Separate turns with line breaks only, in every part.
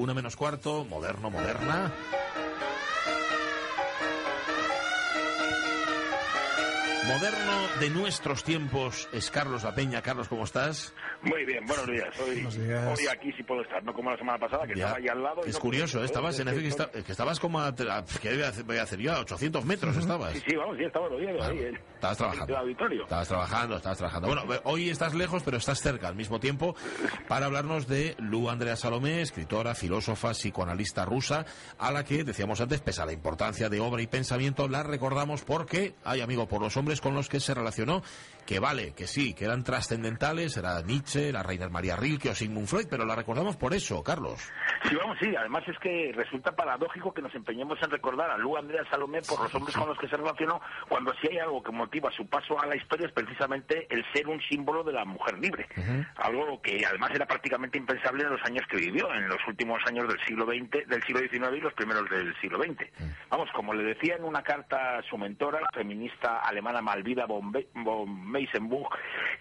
Una menos cuarto, moderno, moderna. Moderno de nuestros tiempos es Carlos La Peña. Carlos, ¿cómo estás?
Muy bien, buenos días. Hoy,
Buenos días.
hoy aquí sí puedo estar, no como la semana pasada, que
Ya.
estaba ahí al lado.
Es
no
curioso, estabas en
Es
Efe, que,
que
esta- que estabas como a, ¿qué voy a hacer, yo? A 800 metros estabas.
Sí, sí, vamos, sí, estaba lo viendo ahí.
Estabas trabajando.
el auditorio.
Estabas trabajando, estabas trabajando. Bueno, eh, hoy estás lejos, pero estás cerca al mismo tiempo para hablarnos de Lu Andrea Salomé, escritora, filósofa, psicoanalista rusa, a la que, decíamos antes, pese a la importancia de obra y pensamiento, la recordamos porque hay amigo por los hombres con los que se relacionó, que vale, que sí, que eran trascendentales, era Nietzsche, la Reina María Rilke o Sigmund Freud, pero la recordamos por eso, Carlos.
Sí, vamos, sí. Además es que resulta paradójico que nos empeñemos en recordar a Lu Andrea Salomé por los hombres con los que se relacionó, cuando si hay algo que motiva su paso a la historia es precisamente el ser un símbolo de la mujer libre. Algo que además era prácticamente impensable en los años que vivió, en los últimos años del siglo XX, del siglo XIX y los primeros del siglo XX. Vamos, como le decía en una carta a su mentora, la feminista alemana Malvida von, Be- von Meisenbuch,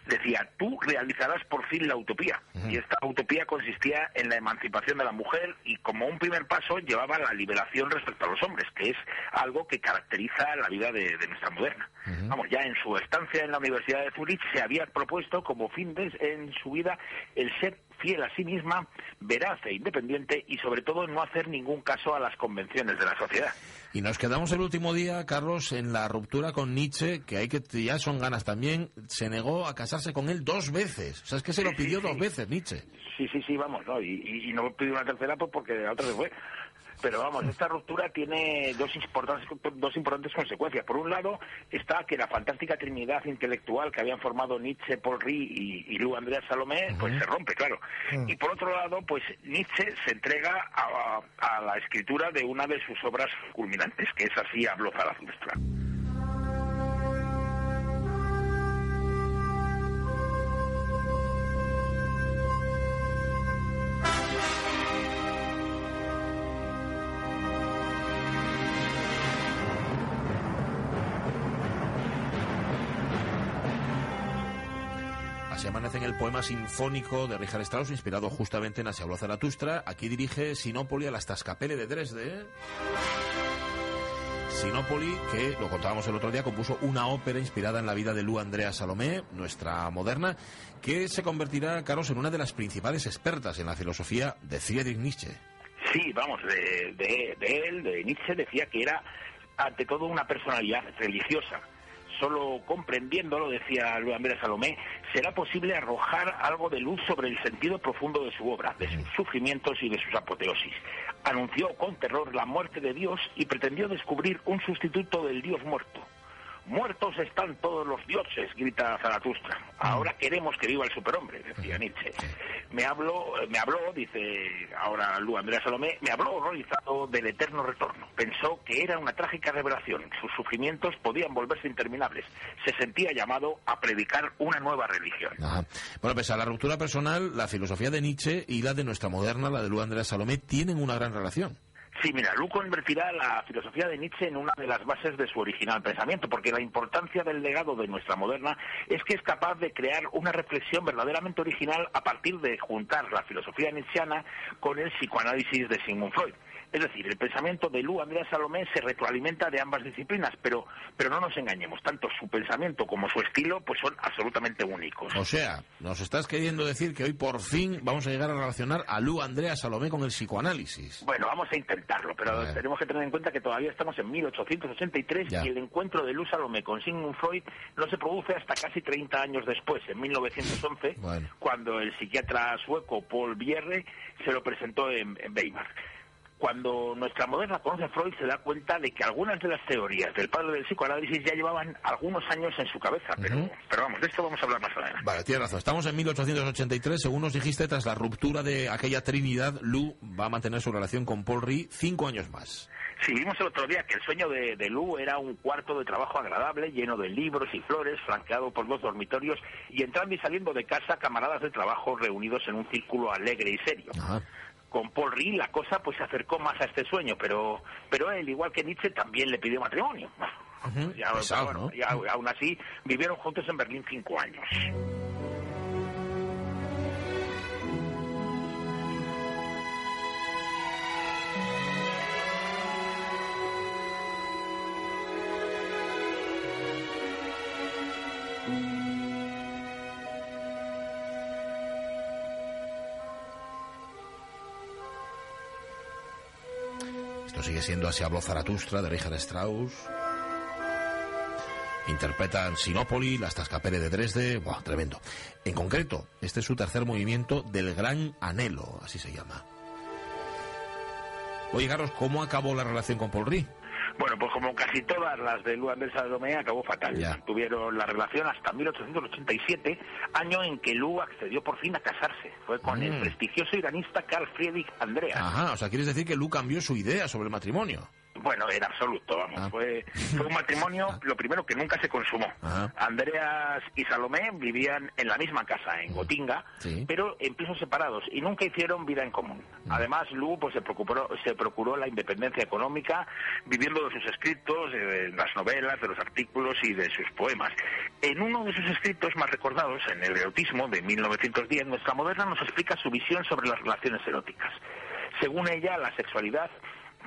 decía, tú realizarás por fin la utopía. Y esta utopía consistía en la emancipación de la mujer y como un primer paso llevaba la liberación respecto a los hombres, que es algo que caracteriza la vida de, de nuestra moderna. Vamos, ya en su estancia en la Universidad de Zurich se había propuesto como fin de, en su vida el ser fiel a sí misma, veraz e independiente y sobre todo no hacer ningún caso a las convenciones de la sociedad.
Y nos quedamos el último día, Carlos, en la ruptura con Nietzsche, que hay que ya son ganas también. Se negó a casarse con él dos veces. O sea, es que se lo
Sí,
pidió
sí.
dos veces Nietzsche.
Sí, sí, sí, vamos, ¿no? Y, y- y no pidió una tercera pues porque la otra se fue. Pero vamos, esta ruptura tiene dos importantes, dos importantes consecuencias. Por un lado, está que la fantástica trinidad intelectual que habían formado Nietzsche, Paul Rie y, y Andrea Salomé, pues se rompe, claro. Y por otro lado, pues Nietzsche se entrega a, a la escritura de una de sus obras culminantes, que es así Habló Zaratustra.
Así amanece en el poema sinfónico de Richard Strauss, inspirado justamente en habló Zaratustra. Aquí dirige Sinopoli a la Stascapelle de Dresde. Sinopoli, que lo contábamos el otro día, compuso una ópera inspirada en la vida de Lu Andrea Salomé, nuestra moderna, que se convertirá, Carlos, en una de las principales expertas en la filosofía de Friedrich Nietzsche.
Sí, vamos, de- de él, de Nietzsche, decía que era ante todo una personalidad religiosa. Solo comprendiéndolo, decía Luis Andrés Salomé, será posible arrojar algo de luz sobre el sentido profundo de su obra, de sus sufrimientos y de sus apoteosis. Anunció con terror la muerte de Dios y pretendió descubrir un sustituto del Dios muerto. Muertos están todos los dioses, grita Zaratustra. Ahora queremos que viva el superhombre, decía Nietzsche. Me habló, me habló, dice ahora Lu Andrea Salomé, me habló horrorizado del eterno retorno. Pensó que era una trágica revelación. Sus sufrimientos podían volverse interminables. Se sentía llamado a predicar una nueva religión.
Ajá. Bueno, pese a la ruptura personal, la filosofía de Nietzsche y la de nuestra moderna, la de Lu Andrea Salomé, tienen una gran relación.
Sí, mira, Lu convertirá la filosofía de Nietzsche en una de las bases de su original pensamiento, porque la importancia del legado de nuestra moderna es que es capaz de crear una reflexión verdaderamente original a partir de juntar la filosofía nietzscheana con el psicoanálisis de Sigmund Freud. Es decir, el pensamiento de Lu Andrea Salomé se retroalimenta de ambas disciplinas, pero, pero no nos engañemos, tanto su pensamiento como su estilo pues son absolutamente únicos.
O sea, nos estás queriendo decir que hoy por fin vamos a llegar a relacionar a Lu Andrea Salomé con el psicoanálisis.
Bueno, vamos a intentarlo, pero
A
tenemos que tener en cuenta que todavía estamos en 1883
Ya.
y el encuentro de Luz Salomé con Sigmund Freud no se produce hasta casi 30 años después, en 1911,
Bueno.
cuando el psiquiatra sueco Paul Bierre se lo presentó en, en Weimar. Cuando nuestra moderna conoce a Freud se da cuenta de que algunas de las teorías del padre del psicoanálisis ya llevaban algunos años en su cabeza, pero, vamos, de esto vamos a hablar más adelante.
Vale, tienes razón. Estamos en 1883. Según nos dijiste, tras la ruptura de aquella Trinidad, Lu va a mantener su relación con Paul Rie cinco años más.
Sí, vimos el otro día que el sueño de, de Lu era un cuarto de trabajo agradable, lleno de libros y flores, flanqueado por dos dormitorios y entrando y saliendo de casa camaradas de trabajo reunidos en un círculo alegre y serio.
Ajá.
Con Paul Rie la cosa pues se acercó más a este sueño, pero pero él, igual que Nietzsche, también le pidió matrimonio.
Ujú,
Ya,
pesado,
pero bueno,
¿no?
ya, aún así vivieron juntos en Berlín cinco años.
Sigue siendo Así habló Zaratustra de Richard Strauss. Interpretan Sinopoli, las Tascapere de Dresde, Buah, tremendo. En concreto, este es su tercer movimiento del Gran Anhelo, así se llama. Oye, Carlos, ¿cómo acabó la relación con Paul Rí?
Bueno, pues como casi todas las de Luan del Salomé, acabó fatal.
Ya.
Tuvieron la relación hasta 1887, año en que Lu accedió por fin a casarse. Fue con el
Mm.
prestigioso iranista Carl Friedrich Andreas.
Ajá, o sea, quieres decir que Lu cambió su idea sobre el matrimonio.
Bueno, en absoluto, vamos.
Ah.
Fue, fue un matrimonio, lo primero que nunca se consumó.
Ajá.
Andreas y Salomé vivían en la misma casa, en Gotinga,
Sí.
pero en pisos separados y nunca hicieron vida en común. Además, Lu pues, se, procuró, se procuró la independencia económica viviendo de sus escritos, de las novelas, de los artículos y de sus poemas. En uno de sus escritos más recordados, en el erotismo de 1910, nuestra moderna nos explica su visión sobre las relaciones eróticas. Según ella, la sexualidad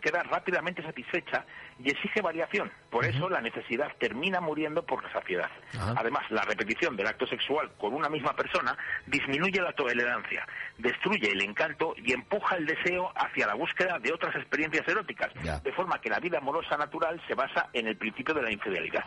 queda rápidamente satisfecha y exige variación. Por eso la necesidad termina muriendo por la saciedad. Además, la repetición del acto sexual con una misma persona disminuye la tolerancia, destruye el encanto y empuja el deseo hacia la búsqueda de otras experiencias eróticas, de forma que la vida amorosa natural se basa en el principio de la infidelidad,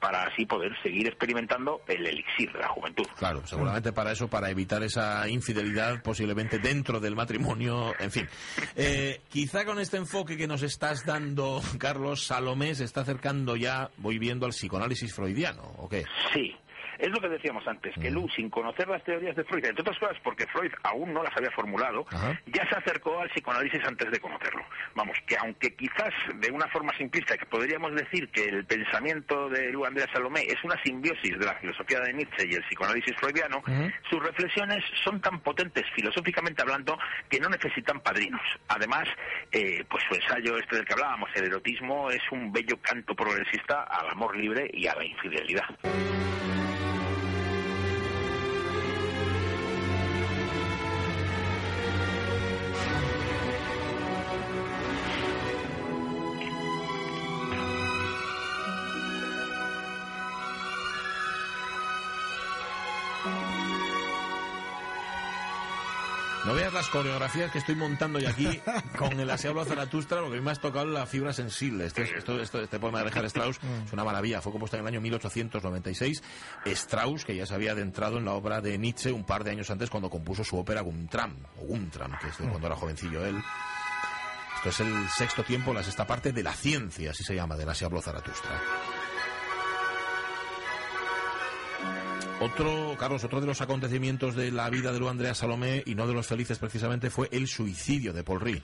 para así poder seguir experimentando el elixir de la juventud.
Claro, seguramente para eso, para evitar esa infidelidad posiblemente dentro del matrimonio, en fin. Eh, quizá con este enfoque que nos estás dando, Salomé se está acercando ya, voy viendo al psicoanálisis freudiano, ¿o qué?
Sí. Es lo que decíamos antes, que Lu, sin conocer las teorías de Freud, entre otras cosas porque Freud aún no las había formulado,
Ajá.
ya se acercó al psicoanálisis antes de conocerlo. Vamos, que aunque quizás de una forma simplista que podríamos decir que el pensamiento de Lu Andrea Salomé es una simbiosis de la filosofía de Nietzsche y el psicoanálisis freudiano, sus reflexiones son tan potentes filosóficamente hablando que no necesitan padrinos. Además, eh, pues su ensayo este del que hablábamos, el erotismo, es un bello canto progresista al amor libre y a la infidelidad.
Las coreografías que estoy montando yo aquí con el Aseablo Zaratustra, a mí me has tocado la fibra sensible. Este, esto, esto- este poema de Richard Strauss es una maravilla. Fue compuesto en el año 1896. Strauss, que ya se había adentrado en la obra de Nietzsche un par de años antes cuando compuso su ópera Guntram, o Guntram, que es de cuando era jovencillo él. Esto es el sexto tiempo, la sexta parte de la ciencia, así se llama, del Aseablo Zaratustra. Otro, Carlos, otro de los acontecimientos de la vida de Lu Andrea Salomé, y no de los felices precisamente, fue el suicidio de Paul Rí.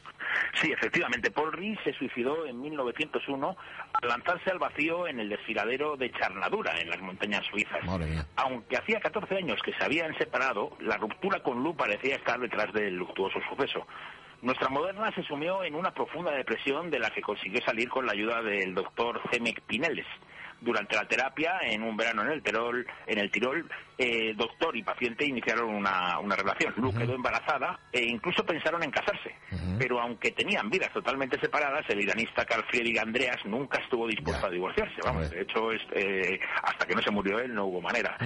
Sí, efectivamente. Paul Rí se suicidó en 1901 al lanzarse al vacío en el desfiladero de Charnadura, en las montañas suizas. Aunque hacía 14 años que se habían separado, la ruptura con Lu parecía estar detrás del luctuoso suceso. Nuestra moderna se sumió en una profunda depresión de la que consiguió salir con la ayuda del doctor Zemek Pineles. Durante la terapia, en un verano en el Tirol, en el Tirol eh, doctor y paciente iniciaron una, una relación. Lu quedó embarazada e incluso pensaron en casarse. Pero aunque tenían vidas totalmente separadas, el iranista Carl Friedrich Andreas nunca estuvo dispuesto
Ya.
a divorciarse. Vamos, de hecho, es, eh, hasta que no se murió él no hubo manera.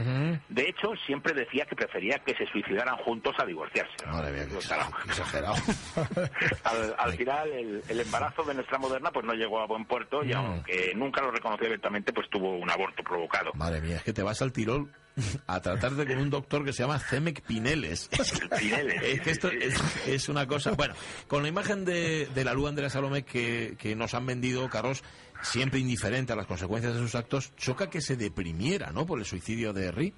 De hecho, siempre decía que prefería que se suicidaran juntos a divorciarse.
Madre mía, qué exagerado.
Al, final, el, el embarazo de nuestra moderna pues no llegó a buen puerto y
Mm.
aunque nunca lo reconoció abiertamente, pues tuvo un aborto provocado.
Madre mía, es que te vas al Tirol a tratarte con un doctor que se llama Zemek Pineles.
Pineles.
Es que esto es, es una cosa. Bueno, con la imagen de, de la Lu Andrea Salomé que, que nos han vendido, Carlos, siempre indiferente a las consecuencias de sus actos, choca que se deprimiera, ¿no? Por el suicidio de Ri.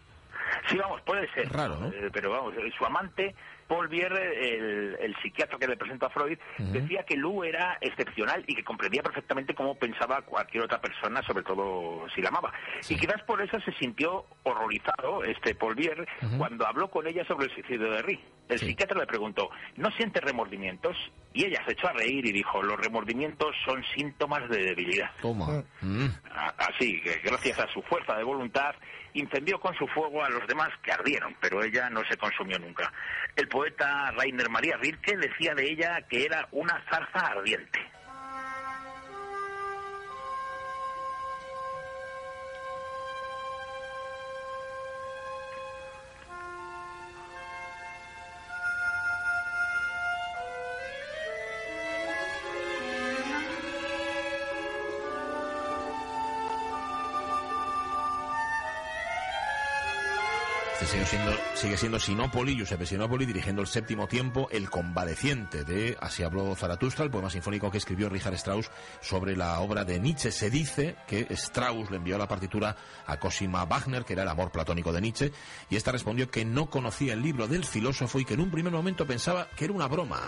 Sí, vamos, puede ser.
Raro, ¿no?
Eh, pero vamos, eh, su amante, Paul Bierre, el, el psiquiatra que le presentó a Freud, decía que Lu era excepcional y que comprendía perfectamente cómo pensaba cualquier otra persona, sobre todo si la amaba. Y quizás por eso se sintió horrorizado este Paul Bierre cuando habló con ella sobre el suicidio de Ri. El
Sí.
psiquiatra le preguntó, ¿no siente remordimientos? Y ella se echó a reír y dijo, los remordimientos son síntomas de debilidad.
Toma. Mm.
A- Así que gracias a su fuerza de voluntad incendió con su fuego a los demás que ardieron, pero ella no se consumió nunca. El poeta Rainer María Rilke decía de ella que era una zarza ardiente.
Sigue siendo, sigue siendo Sinopoli, Giuseppe Sinopoli, dirigiendo el séptimo tiempo, El convaleciente de Así habló Zaratustra, el poema sinfónico que escribió Richard Strauss sobre la obra de Nietzsche. Se dice que Strauss le envió la partitura a Cosima Wagner, que era el amor platónico de Nietzsche, y esta respondió que no conocía el libro del filósofo y que en un primer momento pensaba que era una broma.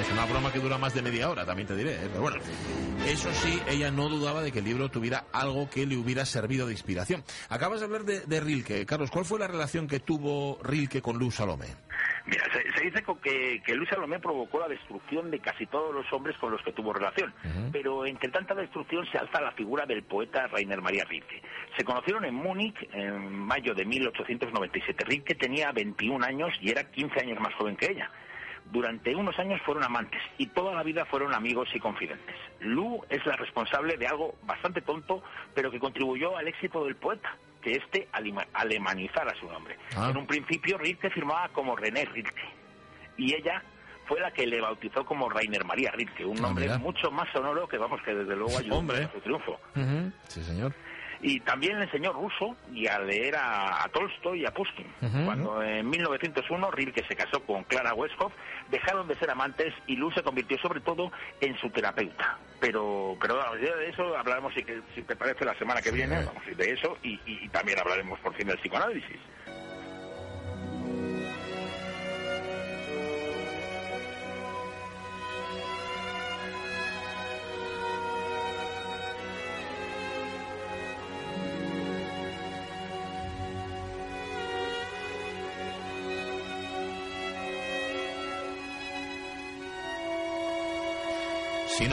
Es una broma que dura más de media hora, también te diré. ¿eh? Pero bueno, eso sí, ella no dudaba de que el libro tuviera algo que le hubiera servido de inspiración. Acabas de hablar de, Rilke. Carlos, ¿cuál fue la relación que tuvo Rilke con Luz Salomé?
Mira, se, dice que, que Luis Salomé provocó la destrucción de casi todos los hombres con los que tuvo relación, pero entre tanta destrucción se alza la figura del poeta Rainer María Rilke. Se conocieron en Múnich en mayo de 1897. Rilke tenía 21 años y era 15 años más joven que ella. Durante unos años fueron amantes y toda la vida fueron amigos y confidentes. Lu es la responsable de algo bastante tonto, pero que contribuyó al éxito del poeta, que éste alemanizara su nombre. Ah. En un principio Rilke firmaba como René Rilke y ella fue la que le bautizó como Rainer María Rilke, un ah, nombre mucho más sonoro que vamos que desde luego ayudó a su triunfo.
Sí, señor.
Y también le enseñó ruso y a leer a, Tolstoy y a Pushkin. Cuando en 1901 Rilke se casó con Clara Westhoff, dejaron de ser amantes y Luz se convirtió sobre todo en su terapeuta. Pero, pero de eso hablaremos, si, si te parece, la semana que viene, vamos, de eso y, y también hablaremos por fin del psicoanálisis.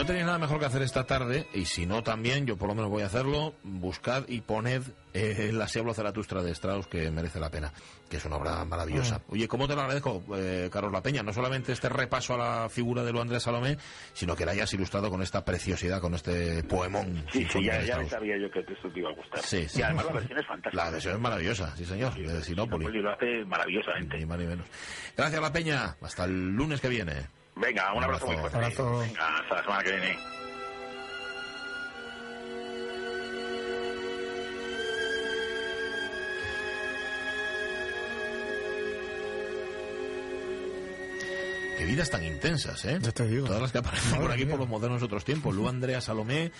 No tenéis nada mejor que hacer esta tarde, y si no también, yo por lo menos voy a hacerlo, buscad y poned eh, La Siablo Zaratustra de Strauss, que merece la pena, que es una obra maravillosa. Mm. Oye, ¿cómo te lo agradezco, eh, Carlos La Peña? No solamente este repaso a la figura de lo Andrés Salomé, sino que la hayas ilustrado con esta preciosidad, con este poemón.
Sí, sí, ya, ya sabía yo que esto te iba a gustar. Sí, sí. Además la versión es fantástica.
La versión es maravillosa, sí señor, de Sinópolis.
lo hace maravillosamente.
Ni más ni menos. Gracias La Peña, hasta el lunes que viene.
Venga, un, abrazo, muy fuerte. Venga, hasta la semana que viene.
Qué vidas tan intensas, ¿eh?
Ya te digo.
Todas las que aparecen por aquí por los modernos otros tiempos. Lu Andrea Salomé,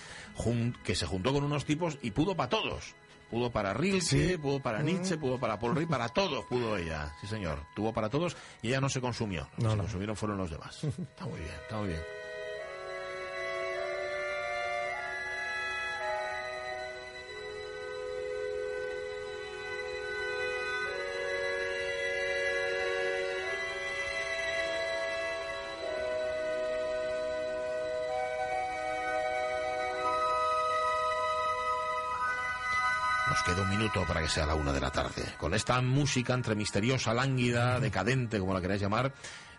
que se juntó con unos tipos y pudo para todos. Pudo para Rilke, pudo para Nietzsche, pudo para Paul Rey, para todos pudo ella. Sí, señor. Tuvo para todos y ella no se consumió. Los no, se consumieron fueron los demás. está muy bien, está muy bien. Para que sea la una de la tarde. Con esta música entre misteriosa, lánguida, decadente, como la queráis llamar,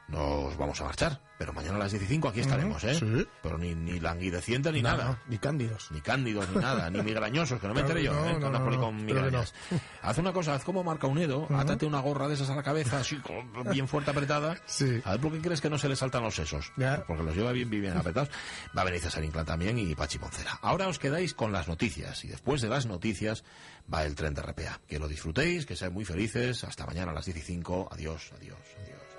nos vamos a marchar. Pero mañana a las 15 aquí estaremos, ¿eh? Sí. Pero ni, ni languideciente ni nada.
Ni cándidos.
Ni cándidos, ni nada. Ni migrañosos, que no me enteré yo, ¿eh? No, no, con migrañas. Haz una cosa, haz como marca Unedo, uh átate una gorra de esas a la cabeza, así, bien fuerte apretada. Sí. A ver por qué crees que no se le saltan los sesos. Porque los lleva bien, bien apretados. Va a venir César Inclán también y Pachi Poncera. Ahora os quedáis con las noticias. Y después de las noticias va el tren de RPA. Que lo disfrutéis, que seáis muy felices. Hasta mañana a las 15. Adiós, adiós, adiós.